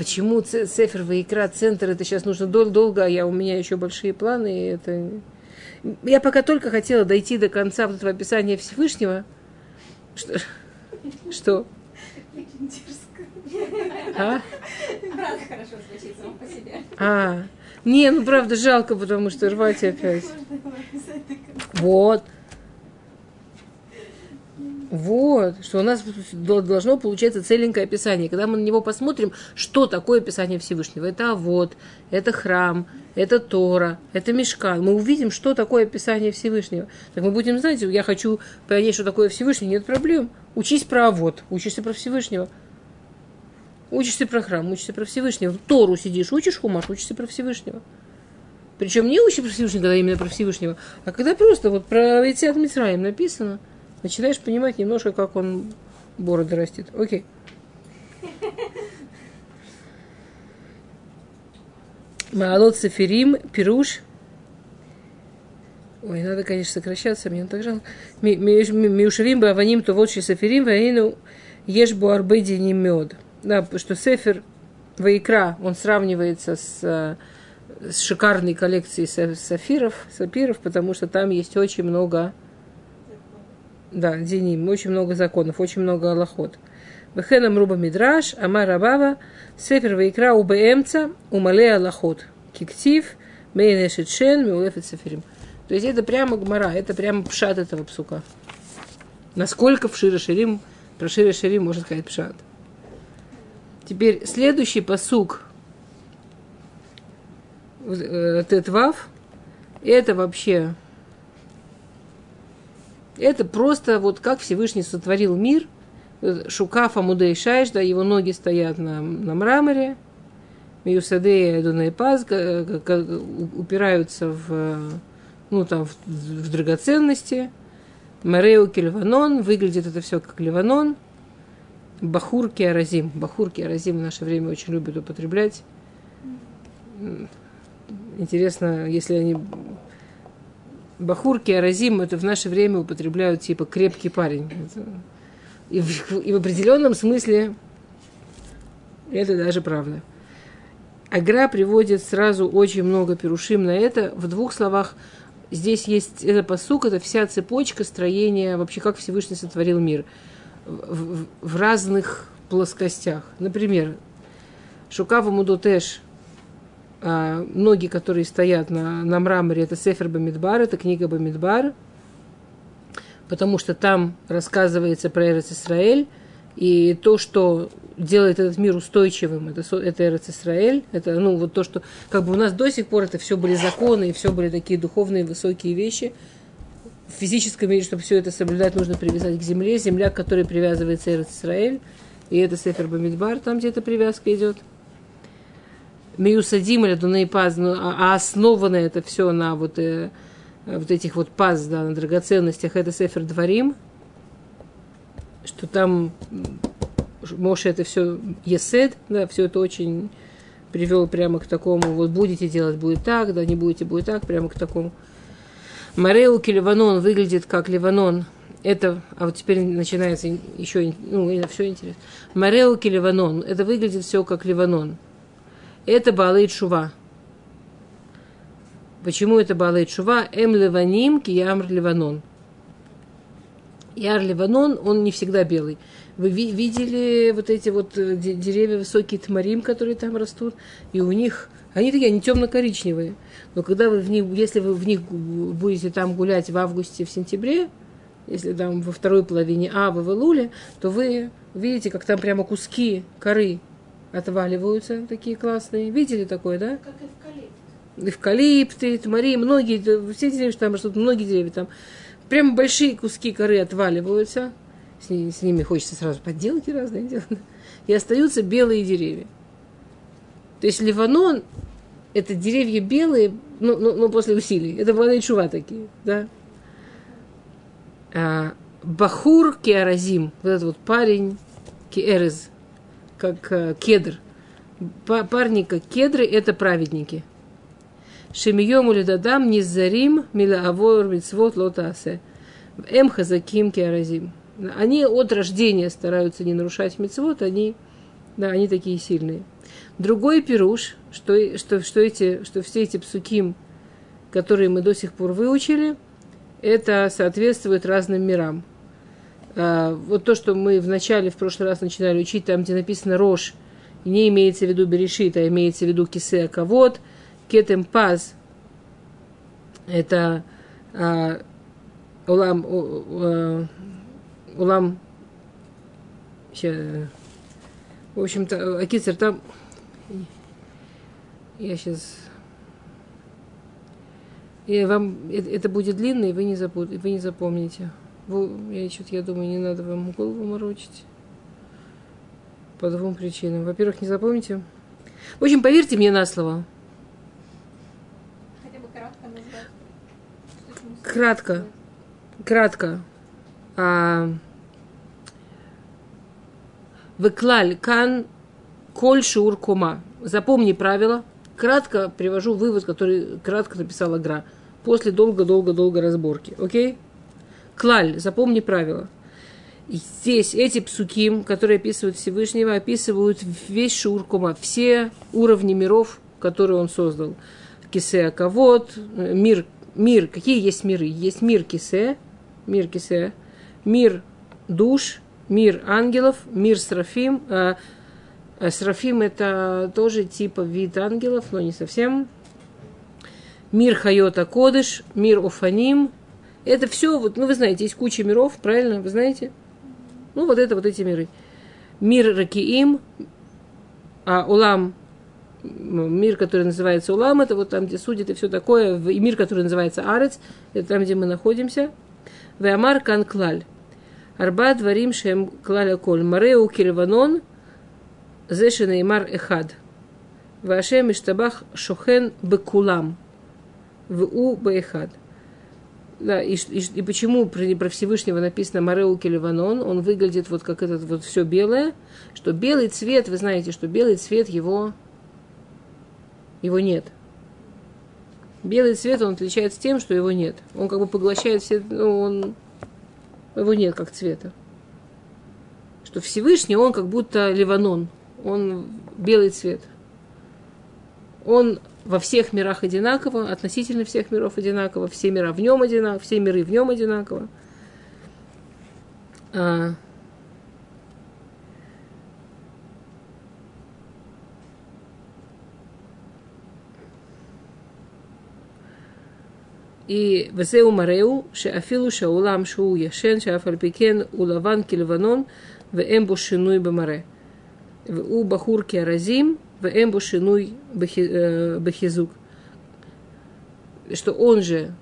Speaker 1: Почему Сефер Ваикра центр? Это сейчас нужно дол- долго, а я, у меня еще большие планы, и это я пока только хотела дойти до конца вот этого описания Всевышнего. Что? Что? А? Правда хорошо звучит сам по себе. А, не, ну правда жалко, потому что рвать опять. Вот. Вот, что у нас должно получаться целенькое описание. Когда мы на него посмотрим, что такое описание Всевышнего. Это вот, это храм, это Тора, это Мешкан. Мы увидим, что такое описание Всевышнего. Так мы будем знать, я хочу понять, что такое Всевышний, нет проблем. Учись про вот, учишься про Всевышнего. Учишься про храм, учишься про Всевышнего. Тору сидишь, учишь хумаш, учишься про Всевышнего. Причем не учишься про Всевышнего, когда именно про Всевышнего, а когда просто вот про Ицят Митраем написано – начинаешь понимать немножко, как он бороды растет. Окей. Маалот Сафирим, Пируш. Ой, надо, конечно, сокращаться, мне так жалко. Миушарим Баваним, то вот Сафирим, Ваину Еш Буарбеди не мед. Да, что Сефер Ваикра, он сравнивается с, с шикарной коллекцией сафиров, сапиров, потому что там есть очень много да, Диним, очень много законов, очень много аллахот. Вехенам руба мидраш, амар абава, сефер вейкра у бэмца, умале аллахот. Киктив, мейн эшетшен, миулефет сеферим. То есть это прямо гмара, это прямо пшат этого псука. Насколько в Шире Ширим, про Шире Ширим можно сказать пшат. Теперь следующий посук э, Тетвав, это вообще это просто вот как Всевышний сотворил мир. Шукафа Мудей Шайш, да, его ноги стоят на, на мраморе. Миюсадея Дунайпаз упираются в, ну, там, в, в драгоценности. Мареуки Ливанон, выглядит это все как Ливанон. Бахурки Аразим. Бахурки Аразим в наше время очень любят употреблять. Интересно, если они Бахурки, аразим, это в наше время употребляют типа крепкий парень. И в, и в определенном смысле это даже правда. Агра приводит сразу очень много перушим на это. В двух словах здесь есть это посук, это вся цепочка строения, вообще как Всевышний сотворил мир в, в, в разных плоскостях. Например, Шукава Мудотеш, а, ноги, которые стоят на, на мраморе, это Сефер Бамидбар, это книга Бамидбар, потому что там рассказывается про Эрец Исраэль, и то, что делает этот мир устойчивым, это, это Эрец Исраэль, это, ну, вот то, что, как бы у нас до сих пор это все были законы, и все были такие духовные высокие вещи. В физическом мире, чтобы все это соблюдать, нужно привязать к земле, земля, к которой привязывается Эрец Исраэль, и это Сефер Бамидбар, там где эта привязка идет. Миюсадим или Дунайпаз, ну, а, а основано это все на вот, э, вот этих вот паз, да, на драгоценностях, это Сефер Дворим, что там Моше это все есед, да, все это очень привел прямо к такому, вот будете делать, будет так, да, не будете, будет так, прямо к такому. Мареуки Ливанон выглядит как Ливанон. Это, а вот теперь начинается еще, ну, это все интересно. Мареуки Ливанон, это выглядит все как Ливанон. Это Балей Шува. Почему это Балей Шува? Эм Ливаним, Киямр Ливанон. Яр Ливанон, он не всегда белый. Вы видели вот эти вот э, деревья высокие тмарим, которые там растут, и у них, они такие, они темно-коричневые. Но когда вы в них, если вы в них будете там гулять в августе, в сентябре, если там во второй половине Ава, в Илуле, то вы видите, как там прямо куски коры отваливаются, такие классные. Видели такое, да?
Speaker 2: Как эвкалипт.
Speaker 1: Эвкалипты, тмари, многие, все деревья, что там растут, многие деревья там. Прям большие куски коры отваливаются, с, ними, с ними хочется сразу подделки разные делать, и остаются белые деревья. То есть Ливанон – это деревья белые, ну, ну, ну после усилий. Это Баны Чува такие, да. А, Бахур Киаразим, вот этот вот парень Киэрез, как а, кедр. Па, парни, как кедры, это праведники. Шемием улидадам низарим мила авор мицвот лотасе. Эм хазаким киаразим. Они от рождения стараются не нарушать мецвод, они, да, они такие сильные. Другой пируш, что, что, что, эти, что все эти псуким, которые мы до сих пор выучили, это соответствует разным мирам. А, вот то, что мы в начале, в прошлый раз начинали учить, там, где написано «рожь», не имеется в виду берешит, а имеется в виду кисе аковод, кетем паз, это а, улам, а, улам, сейчас, в общем-то, Акицер там, я сейчас, и вам, это будет длинно, и вы не, забудете, вы не запомните. Я что-то, я думаю, не надо вам голову морочить. По двум причинам. Во-первых, не запомните. В общем, поверьте мне на слово.
Speaker 2: Хотя бы кратко назвать.
Speaker 1: Кратко. Кратко. А, Выклаль кан коль шур кома. Запомни правило. Кратко привожу вывод, который кратко написала Гра. После долго-долго-долго разборки. Окей? Клаль, запомни правило. Здесь эти псуки, которые описывают Всевышнего, описывают весь шур кома, все уровни миров, которые он создал. Кисе Кавод, мир, мир, какие есть миры? Есть мир Кисе, мир Кисе, мир душ, мир ангелов, мир Срафим. А, а Срафим это тоже типа вид ангелов, но не совсем. Мир Хайота Кодыш, мир Уфаним. Это все, вот, ну вы знаете, есть куча миров, правильно, вы знаете? Ну вот это вот эти миры. Мир Ракиим, а Улам, мир, который называется Улам, это вот там, где судят и все такое, и мир, который называется Арец, это там, где мы находимся. Веамар Канклаль. Арба дворим шем клаля коль. Мареу кильванон зеши неймар эхад. Вашем иштабах шохен бекулам. В у беэхад. Да, и, и, и почему про, про Всевышнего написано Мареу Келеванон, он выглядит вот как этот вот все белое, что белый цвет, вы знаете, что белый цвет его, его нет. Белый цвет, он отличается тем, что его нет. Он как бы поглощает все, ну, он его нет как цвета. Что Всевышний, он как будто Ливанон, он белый цвет. Он во всех мирах одинаково, относительно всех миров одинаково, все мира в нем одинаково, все миры в нем одинаково. А... и везеу мареу, шеафилу шаулам у яшен, шаафальпикен улаван кильванон, веэмбу шинуй бамаре. у бахурки аразим в эмбу шинуй э, бахизук, что он же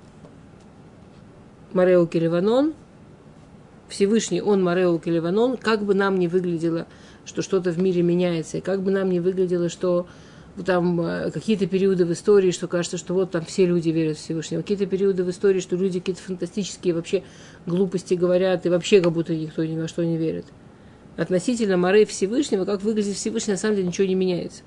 Speaker 1: Морео Келеванон, Всевышний он Морео Келеванон, как бы нам не выглядело, что что-то в мире меняется, и как бы нам не выглядело, что там э, какие-то периоды в истории, что кажется, что вот там все люди верят в Всевышнего, какие-то периоды в истории, что люди какие-то фантастические вообще глупости говорят, и вообще как будто никто ни во что не верит. Относительно Морей Всевышнего, как выглядит Всевышний, на самом деле ничего не меняется.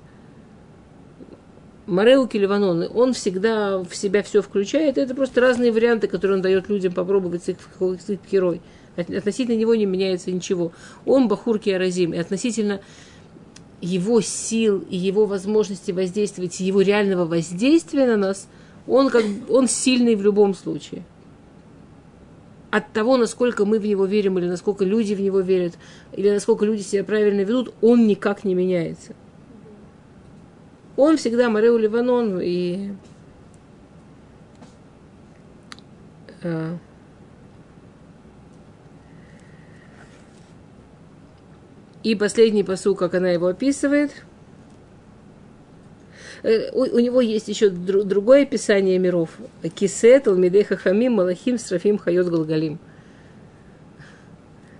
Speaker 1: Мореу Киливанон, он всегда в себя все включает, это просто разные варианты, которые он дает людям попробовать с их, с их герой. Относительно него не меняется ничего. Он Бахурки Аразим, и относительно его сил и его возможности воздействовать, его реального воздействия на нас, он, как, он сильный в любом случае. От того, насколько мы в него верим, или насколько люди в него верят, или насколько люди себя правильно ведут, он никак не меняется. Он всегда Мареу Ливанон и э, И последний посыл, как она его описывает. Э, у, у него есть еще дру, другое описание миров. Кисе, Талмидеха Хамим, Малахим, Срафим, Хайот, Галгалим.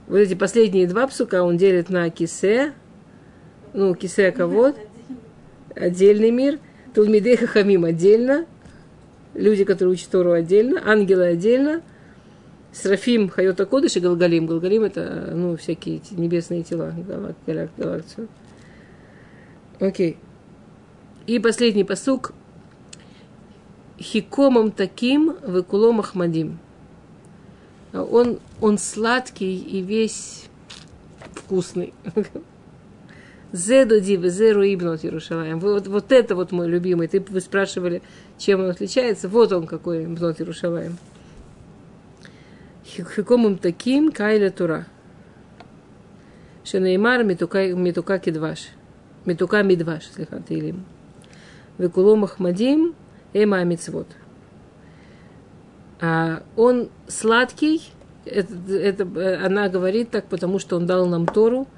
Speaker 1: Вот эти последние два псука он делит на кисе, ну, кисе кого отдельный мир, Талмидеха Хамим отдельно, люди, которые учат Тору отдельно, ангелы отдельно, Срафим, Хайота Кодыш и Галгалим. Галгалим это, ну, всякие небесные тела, галакцию. Окей. И последний посук. Хикомом таким выкулом ахмадим. Он, он сладкий и весь вкусный. Зеду дивы, зеру ибнот Иерушалаем. Вот, вот это вот мой любимый. Ты, вы спрашивали, чем он отличается. Вот он какой, ибнот Иерушалаем. Хикомом таким кайля тура. Шенеймар митука, митука кидваш. Митука мидваш, слегка, ты Векулом Ахмадим, Эма Амицвод. А он сладкий, это, это, она говорит так, потому что он дал нам Тору,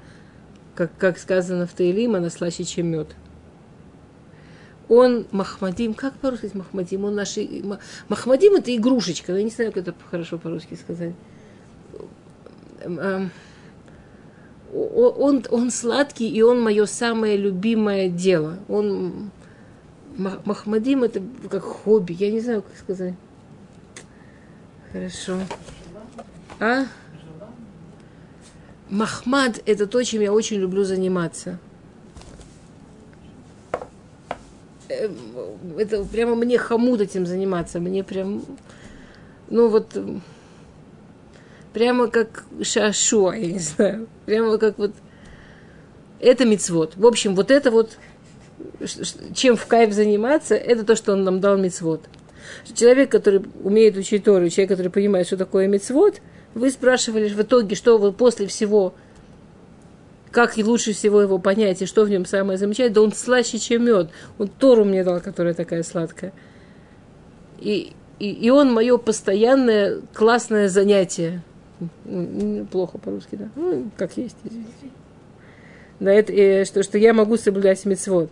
Speaker 1: как, как сказано в Таилим, она слаще, чем мед. Он Махмадим, как по-русски Махмадим? Он наши... Махмадим это игрушечка, Но я не знаю, как это хорошо по-русски сказать. Эм, эм, он, он сладкий, и он мое самое любимое дело. Он, Махмадим это как хобби, я не знаю, как сказать. Хорошо. А? Махмад это то, чем я очень люблю заниматься. Э, это прямо мне хомут этим заниматься, мне прям, ну вот, прямо как шашуа, я не знаю, прямо как вот, это мицвод. В общем, вот это вот, чем в кайф заниматься, это то, что он нам дал мицвод. Человек, который умеет учить Тору, человек, который понимает, что такое мицвод, вы спрашивали в итоге, что вы после всего как лучше всего его понять, и что в нем самое замечательное, да он слаще, чем мед. Он Тору мне дал, которая такая сладкая. И, и, и он мое постоянное классное занятие. Плохо по-русски, да? Ну, как есть, извините. Да, это, э, что, что я могу соблюдать мецвод.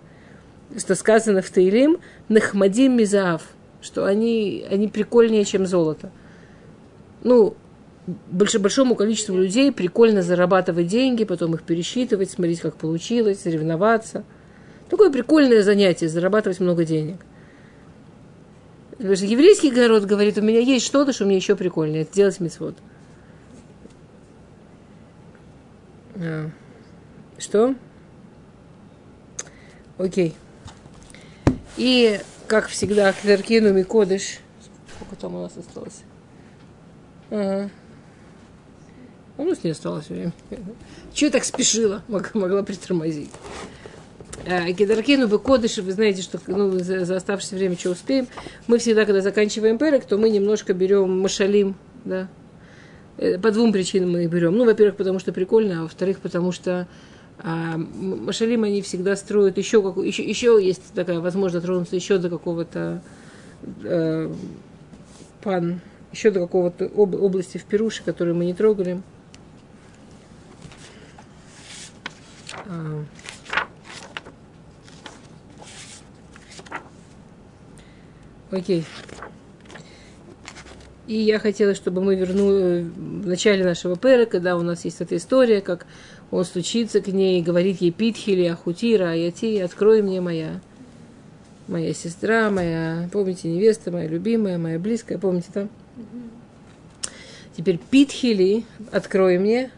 Speaker 1: Что сказано в Таилим, нахмадим мизаав, что они, они прикольнее, чем золото. Ну, больш, большому количеству людей прикольно зарабатывать деньги, потом их пересчитывать, смотреть, как получилось, соревноваться. Такое прикольное занятие, зарабатывать много денег. Еврейский город говорит, у меня есть что-то, что мне еще прикольнее, это делать мецвод. А. Что? Окей. И, как всегда, Клеркину Микодыш. Сколько там у нас осталось? Ага. Ну, с ней осталось время. Чего так спешила? Могла, притормозить. Кедаркену бы кодыш, вы знаете, что ну, за, за оставшееся время что успеем. Мы всегда, когда заканчиваем перек, то мы немножко берем машалим, да. Э, по двум причинам мы их берем. Ну, во-первых, потому что прикольно, а во-вторых, потому что а, машалим они всегда строят еще, как, еще, еще есть такая возможность тронуться еще до какого-то э, пан, еще до какого-то об, области в Перуше, которую мы не трогали. А, Окей. И я хотела, чтобы мы вернули в начале нашего пера, когда у нас есть эта история, как он стучится к ней и говорит ей Питхили, Ахутира, Аяти, открой мне моя, моя сестра, моя, помните, невеста, моя любимая, моя близкая, помните там? Теперь Питхили, открой мне.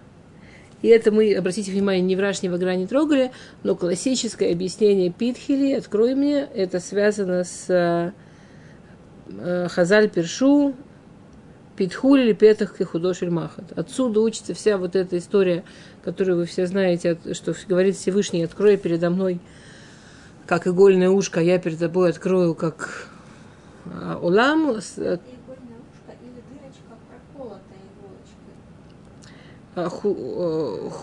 Speaker 1: И это мы, обратите внимание, ни враж, ни вагра не трогали, но классическое объяснение Питхили, открой мне, это связано с Э, Хазаль Першу, Питхуль Петах Худошель Махат. Отсюда учится вся вот эта история, которую вы все знаете, что говорит Всевышний, открой передо мной, как игольное ушко, я перед тобой открою, как Олам.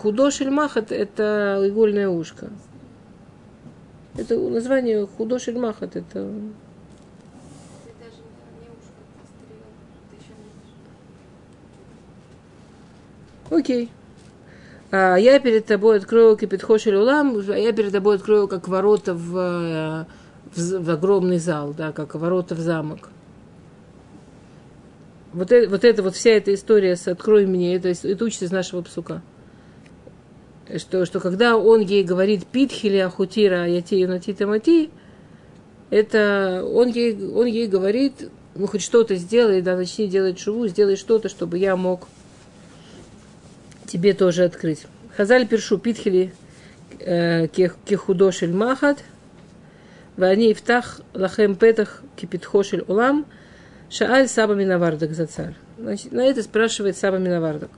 Speaker 1: Худошель Махат – это игольное ушко. Это название Худошель Махат – это Окей. А я перед тобой открою кипятхошель улам, а я перед тобой открою как ворота в, в, в огромный зал, да, как ворота в замок. Вот, это, вот это вот вся эта история с «открой мне», это, это учится из нашего псука. Что, что когда он ей говорит «питхили ахутира ятию натита мати», это он ей, он ей говорит, ну хоть что-то сделай, да, начни делать шуву, сделай что-то, чтобы я мог тебе тоже открыть. Хазаль першу питхили э, кехудошель махат, ואני אפתח לכם פתח כפתחו של עולם, שאל סבא מנוורדק זצ"ל. На это спрашивает Саба Миновардок.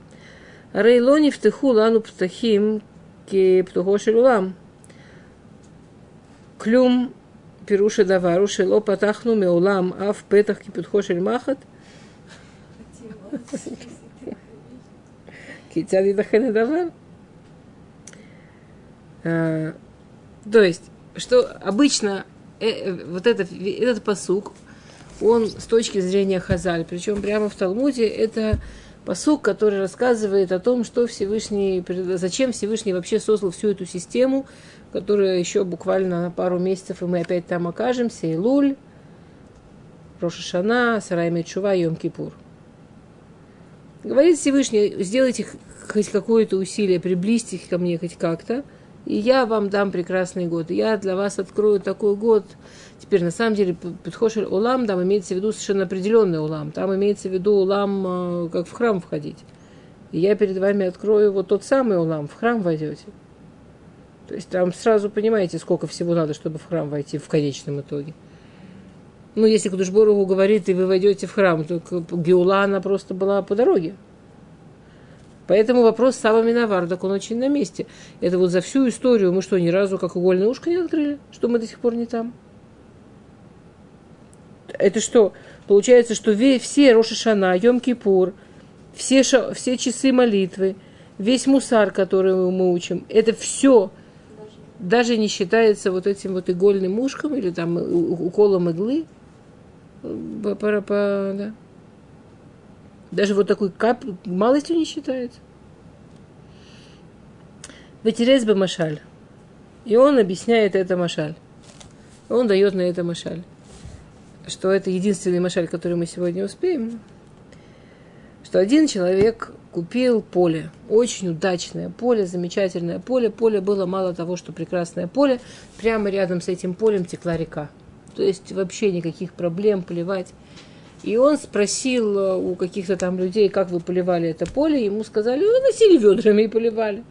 Speaker 1: הרי לא נפתחו לנו פתחים כפתוחו של עולם. כלום פירוש הדבר הוא שלא פתחנו מעולם אף פתח כפתחו של מחט. Китяди Даханедавар. А, то есть, что обычно э, э, вот этот, этот посук, он с точки зрения Хазаль, причем прямо в Талмуде, это посук, который рассказывает о том, что Всевышний, зачем Всевышний вообще создал всю эту систему, которая еще буквально на пару месяцев, и мы опять там окажемся, и Луль, Рошашана, Сарай Мечува, Йом Кипур. Говорит Всевышний, сделайте хоть какое-то усилие, приблизьте ко мне хоть как-то, и я вам дам прекрасный год. Я для вас открою такой год. Теперь, на самом деле, Петхошель Улам, там имеется в виду совершенно определенный Улам. Там имеется в виду Улам, э, как в храм входить. И я перед вами открою вот тот самый Улам, в храм войдете. То есть там сразу понимаете, сколько всего надо, чтобы в храм войти в конечном итоге. Ну, если Кудушборову говорит, и вы войдете в храм, то Геула, она просто была по дороге. Поэтому вопрос Сава Миновардок, он очень на месте. Это вот за всю историю мы что, ни разу как угольное ушко не открыли? Что мы до сих пор не там? Это что? Получается, что все Рошашана, Йом-Кипур, все, все часы молитвы, весь мусар, который мы учим, это все даже не считается вот этим вот игольным ушком или там уколом иглы. Да. Даже вот такой кап малостью не считается. Ветерез бы машаль. И он объясняет это машаль. Он дает на это машаль. Что это единственный машаль, который мы сегодня успеем. Что один человек купил поле, очень удачное поле, замечательное поле. Поле было мало того, что прекрасное поле, прямо рядом с этим полем текла река. То есть вообще никаких проблем поливать и он спросил э, у каких-то там людей, как вы поливали это поле. Ему сказали, вы носили ведрами и поливали.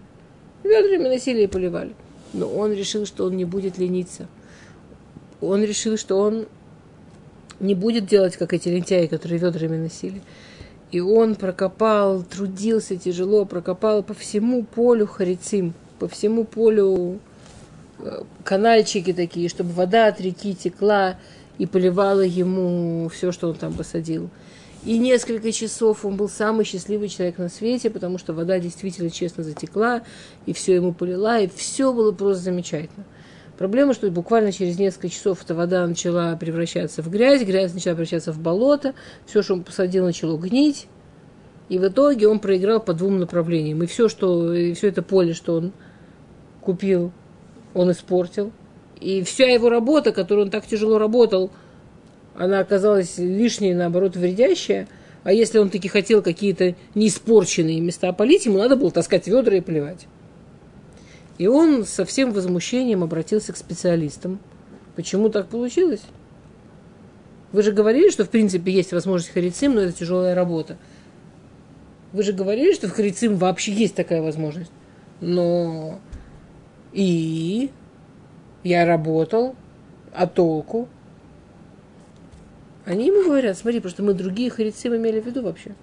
Speaker 1: Ведрами носили и поливали. Но он решил, что он не будет лениться. Он решил, что он не будет делать, как эти лентяи, которые ведрами носили. И он прокопал, трудился тяжело, прокопал по всему полю Харицим, по всему полю канальчики такие, чтобы вода от реки текла и поливала ему все, что он там посадил. И несколько часов он был самый счастливый человек на свете, потому что вода действительно честно затекла, и все ему полила, и все было просто замечательно. Проблема, что буквально через несколько часов эта вода начала превращаться в грязь, грязь начала превращаться в болото, все, что он посадил, начало гнить, и в итоге он проиграл по двум направлениям. И все, что, и все это поле, что он купил, он испортил. И вся его работа, которую он так тяжело работал – она оказалась лишней, наоборот, вредящая. А если он таки хотел какие-то неиспорченные места полить, ему надо было таскать ведра и плевать. И он со всем возмущением обратился к специалистам. Почему так получилось? Вы же говорили, что в принципе есть возможность харицим, но это тяжелая работа. Вы же говорили, что в харицим вообще есть такая возможность. Но и я работал, а толку? Они ему говорят, смотри, просто мы другие харицим имели в виду вообще.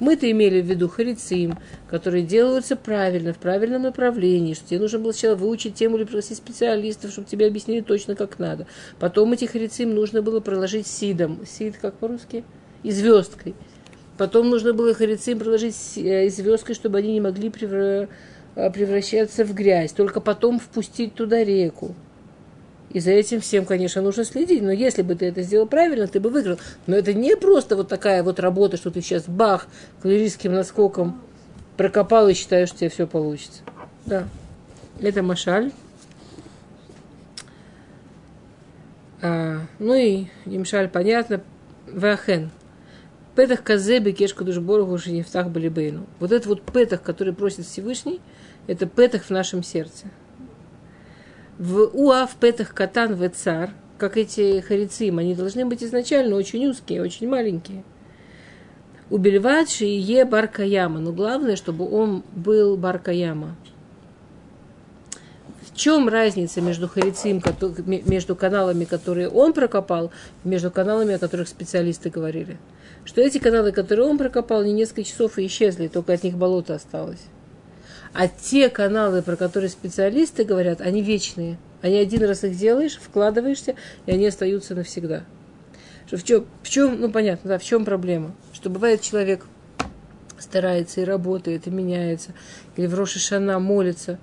Speaker 1: Мы-то имели в виду харицим, которые делаются правильно, в правильном направлении, что тебе нужно было сначала выучить тему или пригласить специалистов, чтобы тебе объяснили точно, как надо. Потом эти харицим нужно было проложить сидом. Сид как по-русски? И звездкой. Потом нужно было харицим проложить э, звездкой, чтобы они не могли э, превращаться в грязь. Только потом впустить туда реку. И за этим всем, конечно, нужно следить. Но если бы ты это сделал правильно, ты бы выиграл. Но это не просто вот такая вот работа, что ты сейчас бах, кавалерийским наскоком прокопал и считаешь, что тебе все получится. Да. Это Машаль. А, ну и Имшаль, понятно. Вахен. Петах казебе кешку душборгу втах балибейну. Вот этот вот петах, который просит Всевышний, это петах в нашем сердце в уав петах катан в цар, как эти харицим, они должны быть изначально очень узкие, очень маленькие. У Бельвадши е баркаяма, но главное, чтобы он был баркаяма. В чем разница между харицим, между каналами, которые он прокопал, между каналами, о которых специалисты говорили? Что эти каналы, которые он прокопал, не несколько часов и исчезли, только от них болото осталось. А те каналы, про которые специалисты говорят, они вечные. Они один раз их делаешь, вкладываешься, и они остаются навсегда. Что в, чем, в чем, ну понятно, да, в чем проблема? Что бывает человек старается и работает, и меняется, или в Рошишана молится,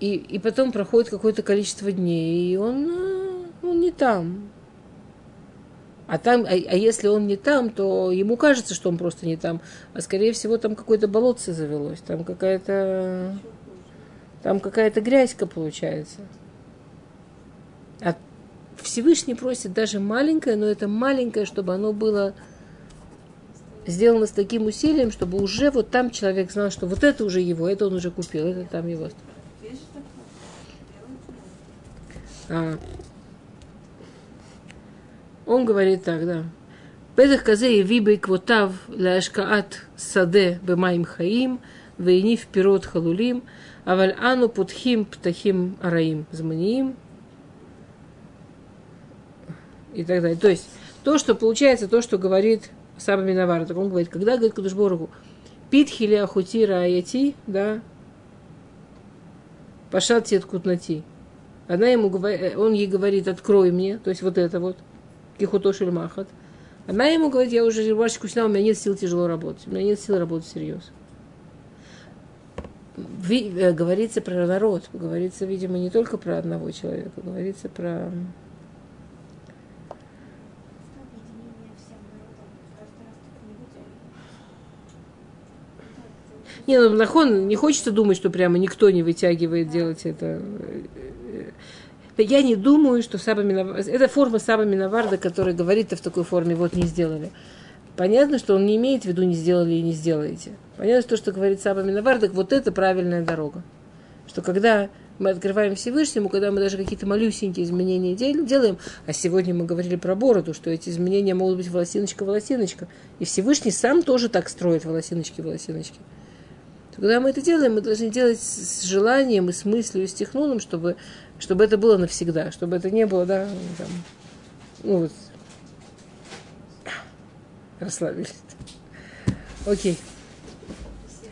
Speaker 1: и, и потом проходит какое-то количество дней, и он, ну, он не там, а, там, а, а если он не там, то ему кажется, что он просто не там. А скорее всего, там какое-то болотце завелось, там какая-то там какая-то грязька получается. А Всевышний просит даже маленькое, но это маленькое, чтобы оно было сделано с таким усилием, чтобы уже вот там человек знал, что вот это уже его, это он уже купил, это там его. А, он говорит так, да. Педах казе и вибей квотав ляшкаат саде бемаим хаим, вейнив пирот халулим, аваль ану путхим птахим араим зманиим. И так далее. То есть, то, что получается, то, что говорит сам Миновар. Так он говорит, когда, говорит Кудушборгу, питхи ли ахути раяти, да, пошат тет кутнати. Она ему говорит, он ей говорит, открой мне, то есть вот это вот. Кихутошель Махат. Она ему говорит, я уже рыбачку снял, у меня нет сил тяжело работать. У меня нет сил работать всерьез. Ви, э, говорится про народ, говорится, видимо, не только про одного человека, говорится про... Не, ну, Нахон не хочется думать, что прямо никто не вытягивает делать это я не думаю, что Саба Миновар... Это форма Саба Миноварда, который говорит в такой форме, вот не сделали. Понятно, что он не имеет в виду не сделали и не сделаете. Понятно, что, что говорит Саба Миноварда, вот это правильная дорога. Что когда мы открываем Всевышнему, когда мы даже какие-то малюсенькие изменения делаем, а сегодня мы говорили про бороду, что эти изменения могут быть волосиночка-волосиночка, и Всевышний сам тоже так строит волосиночки-волосиночки. Когда мы это делаем, мы должны делать с желанием и с мыслью, и с техноном, чтобы чтобы это было навсегда, чтобы это не было, да, там, ну вот, расслабились. Окей.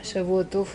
Speaker 1: Шавуатов.